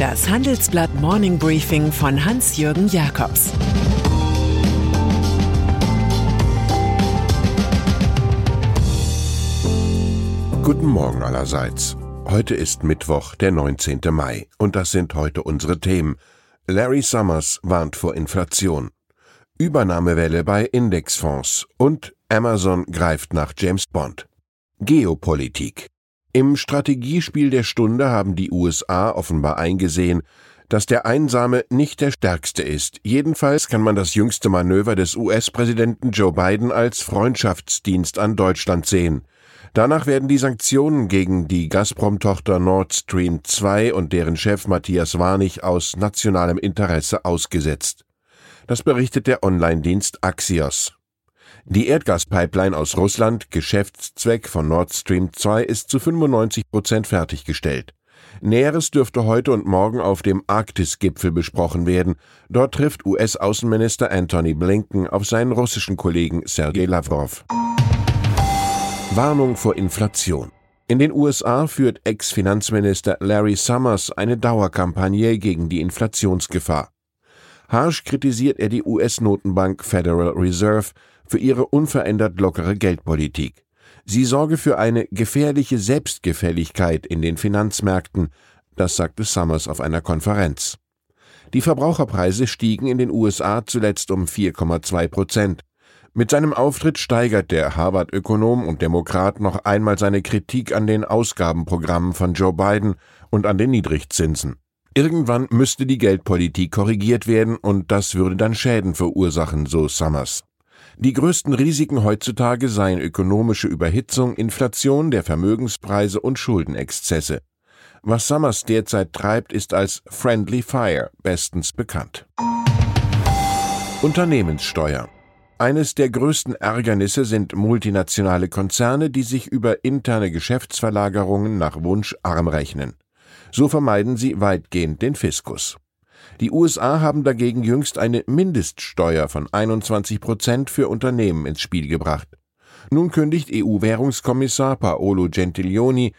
Das Handelsblatt Morning Briefing von Hans-Jürgen Jakobs Guten Morgen allerseits. Heute ist Mittwoch, der 19. Mai, und das sind heute unsere Themen. Larry Summers warnt vor Inflation. Übernahmewelle bei Indexfonds und Amazon greift nach James Bond. Geopolitik. Im Strategiespiel der Stunde haben die USA offenbar eingesehen, dass der Einsame nicht der Stärkste ist. Jedenfalls kann man das jüngste Manöver des US-Präsidenten Joe Biden als Freundschaftsdienst an Deutschland sehen. Danach werden die Sanktionen gegen die Gazprom-Tochter Nord Stream 2 und deren Chef Matthias Warnig aus nationalem Interesse ausgesetzt. Das berichtet der Online-Dienst Axios. Die Erdgaspipeline aus Russland, Geschäftszweck von Nord Stream 2, ist zu 95 Prozent fertiggestellt. Näheres dürfte heute und morgen auf dem Arktis-Gipfel besprochen werden. Dort trifft US-Außenminister Anthony Blinken auf seinen russischen Kollegen Sergei Lavrov. Warnung vor Inflation. In den USA führt Ex-Finanzminister Larry Summers eine Dauerkampagne gegen die Inflationsgefahr. Harsch kritisiert er die US-Notenbank Federal Reserve für ihre unverändert lockere Geldpolitik. Sie sorge für eine gefährliche Selbstgefälligkeit in den Finanzmärkten, das sagte Summers auf einer Konferenz. Die Verbraucherpreise stiegen in den USA zuletzt um 4,2 Prozent. Mit seinem Auftritt steigert der Harvard-Ökonom und Demokrat noch einmal seine Kritik an den Ausgabenprogrammen von Joe Biden und an den Niedrigzinsen. Irgendwann müsste die Geldpolitik korrigiert werden und das würde dann Schäden verursachen, so Summers. Die größten Risiken heutzutage seien ökonomische Überhitzung, Inflation der Vermögenspreise und Schuldenexzesse. Was Summers derzeit treibt, ist als Friendly Fire bestens bekannt. Unternehmenssteuer. Eines der größten Ärgernisse sind multinationale Konzerne, die sich über interne Geschäftsverlagerungen nach Wunsch arm rechnen. So vermeiden sie weitgehend den Fiskus. Die USA haben dagegen jüngst eine Mindeststeuer von 21 Prozent für Unternehmen ins Spiel gebracht. Nun kündigt EU-Währungskommissar Paolo Gentiloni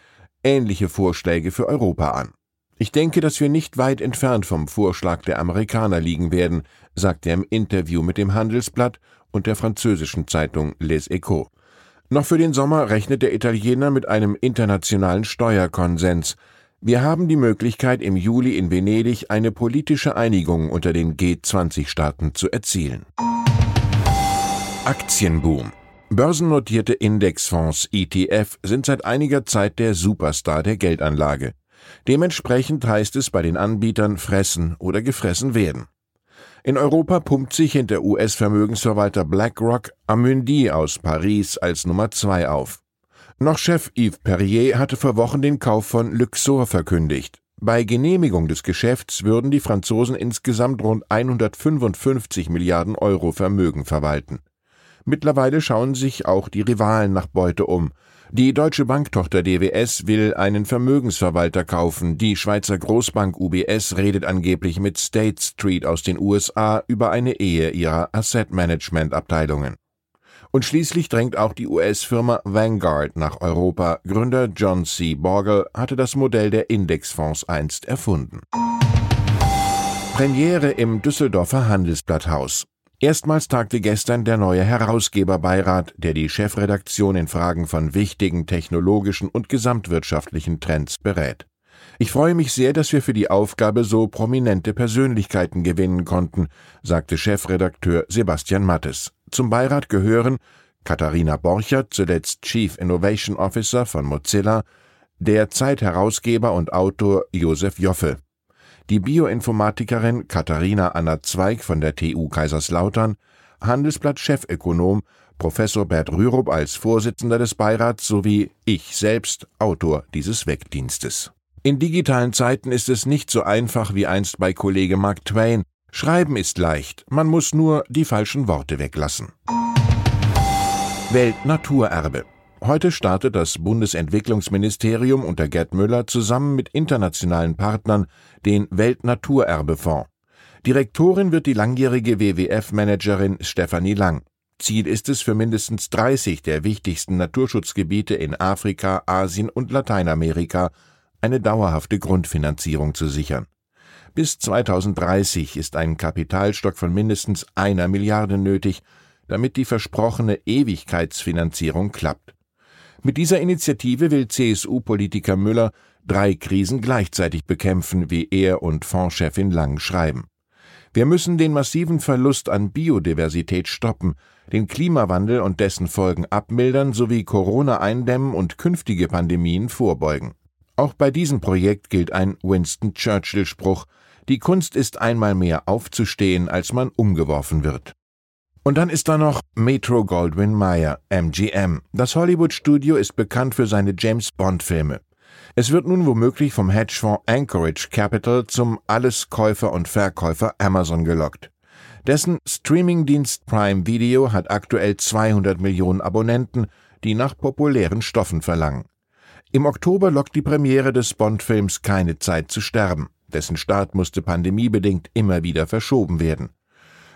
ähnliche Vorschläge für Europa an. Ich denke, dass wir nicht weit entfernt vom Vorschlag der Amerikaner liegen werden, sagt er im Interview mit dem Handelsblatt und der französischen Zeitung Les Echos. Noch für den Sommer rechnet der Italiener mit einem internationalen Steuerkonsens, wir haben die Möglichkeit, im Juli in Venedig eine politische Einigung unter den G20-Staaten zu erzielen. Aktienboom. Börsennotierte Indexfonds ETF sind seit einiger Zeit der Superstar der Geldanlage. Dementsprechend heißt es bei den Anbietern fressen oder gefressen werden. In Europa pumpt sich hinter US-Vermögensverwalter BlackRock Amundi aus Paris als Nummer zwei auf. Noch Chef Yves Perrier hatte vor Wochen den Kauf von Luxor verkündigt. Bei Genehmigung des Geschäfts würden die Franzosen insgesamt rund 155 Milliarden Euro Vermögen verwalten. Mittlerweile schauen sich auch die Rivalen nach Beute um. Die deutsche Banktochter DWS will einen Vermögensverwalter kaufen. Die Schweizer Großbank UBS redet angeblich mit State Street aus den USA über eine Ehe ihrer Asset Management Abteilungen. Und schließlich drängt auch die US-Firma Vanguard nach Europa. Gründer John C. Bogle hatte das Modell der Indexfonds einst erfunden. Premiere im Düsseldorfer Handelsblatthaus. Erstmals tagte gestern der neue Herausgeberbeirat, der die Chefredaktion in Fragen von wichtigen technologischen und gesamtwirtschaftlichen Trends berät. Ich freue mich sehr, dass wir für die Aufgabe so prominente Persönlichkeiten gewinnen konnten, sagte Chefredakteur Sebastian Mattes. Zum Beirat gehören Katharina Borchert, zuletzt Chief Innovation Officer von Mozilla, der Zeitherausgeber und Autor Josef Joffe, die Bioinformatikerin Katharina Anna Zweig von der TU Kaiserslautern, Handelsblatt-Chefökonom Professor Bert Rürup als Vorsitzender des Beirats sowie ich selbst Autor dieses Wegdienstes. In digitalen Zeiten ist es nicht so einfach wie einst bei Kollege Mark Twain, Schreiben ist leicht, man muss nur die falschen Worte weglassen. Weltnaturerbe. Heute startet das Bundesentwicklungsministerium unter Gerd Müller zusammen mit internationalen Partnern den Weltnaturerbefonds. Direktorin wird die langjährige WWF-Managerin Stefanie Lang. Ziel ist es, für mindestens 30 der wichtigsten Naturschutzgebiete in Afrika, Asien und Lateinamerika eine dauerhafte Grundfinanzierung zu sichern. Bis 2030 ist ein Kapitalstock von mindestens einer Milliarde nötig, damit die versprochene Ewigkeitsfinanzierung klappt. Mit dieser Initiative will CSU-Politiker Müller drei Krisen gleichzeitig bekämpfen, wie er und Fondschefin Lang schreiben. Wir müssen den massiven Verlust an Biodiversität stoppen, den Klimawandel und dessen Folgen abmildern sowie Corona eindämmen und künftige Pandemien vorbeugen. Auch bei diesem Projekt gilt ein Winston Churchill-Spruch: Die Kunst ist einmal mehr aufzustehen, als man umgeworfen wird. Und dann ist da noch Metro Goldwyn Mayer, MGM. Das Hollywood-Studio ist bekannt für seine James Bond-Filme. Es wird nun womöglich vom Hedgefonds Anchorage Capital zum Alleskäufer und Verkäufer Amazon gelockt. Dessen Streamingdienst Prime Video hat aktuell 200 Millionen Abonnenten, die nach populären Stoffen verlangen. Im Oktober lockt die Premiere des Bond-Films Keine Zeit zu sterben. Dessen Start musste pandemiebedingt immer wieder verschoben werden.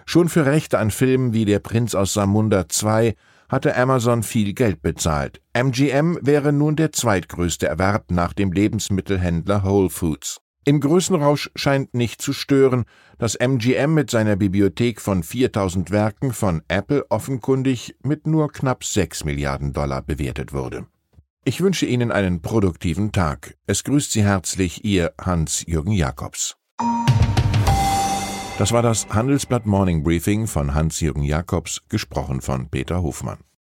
Schon für Rechte an Filmen wie Der Prinz aus Samunda 2 hatte Amazon viel Geld bezahlt. MGM wäre nun der zweitgrößte Erwerb nach dem Lebensmittelhändler Whole Foods. Im Größenrausch scheint nicht zu stören, dass MGM mit seiner Bibliothek von 4000 Werken von Apple offenkundig mit nur knapp 6 Milliarden Dollar bewertet wurde. Ich wünsche Ihnen einen produktiven Tag. Es grüßt Sie herzlich Ihr Hans-Jürgen Jakobs. Das war das Handelsblatt Morning Briefing von Hans-Jürgen Jakobs, gesprochen von Peter Hofmann.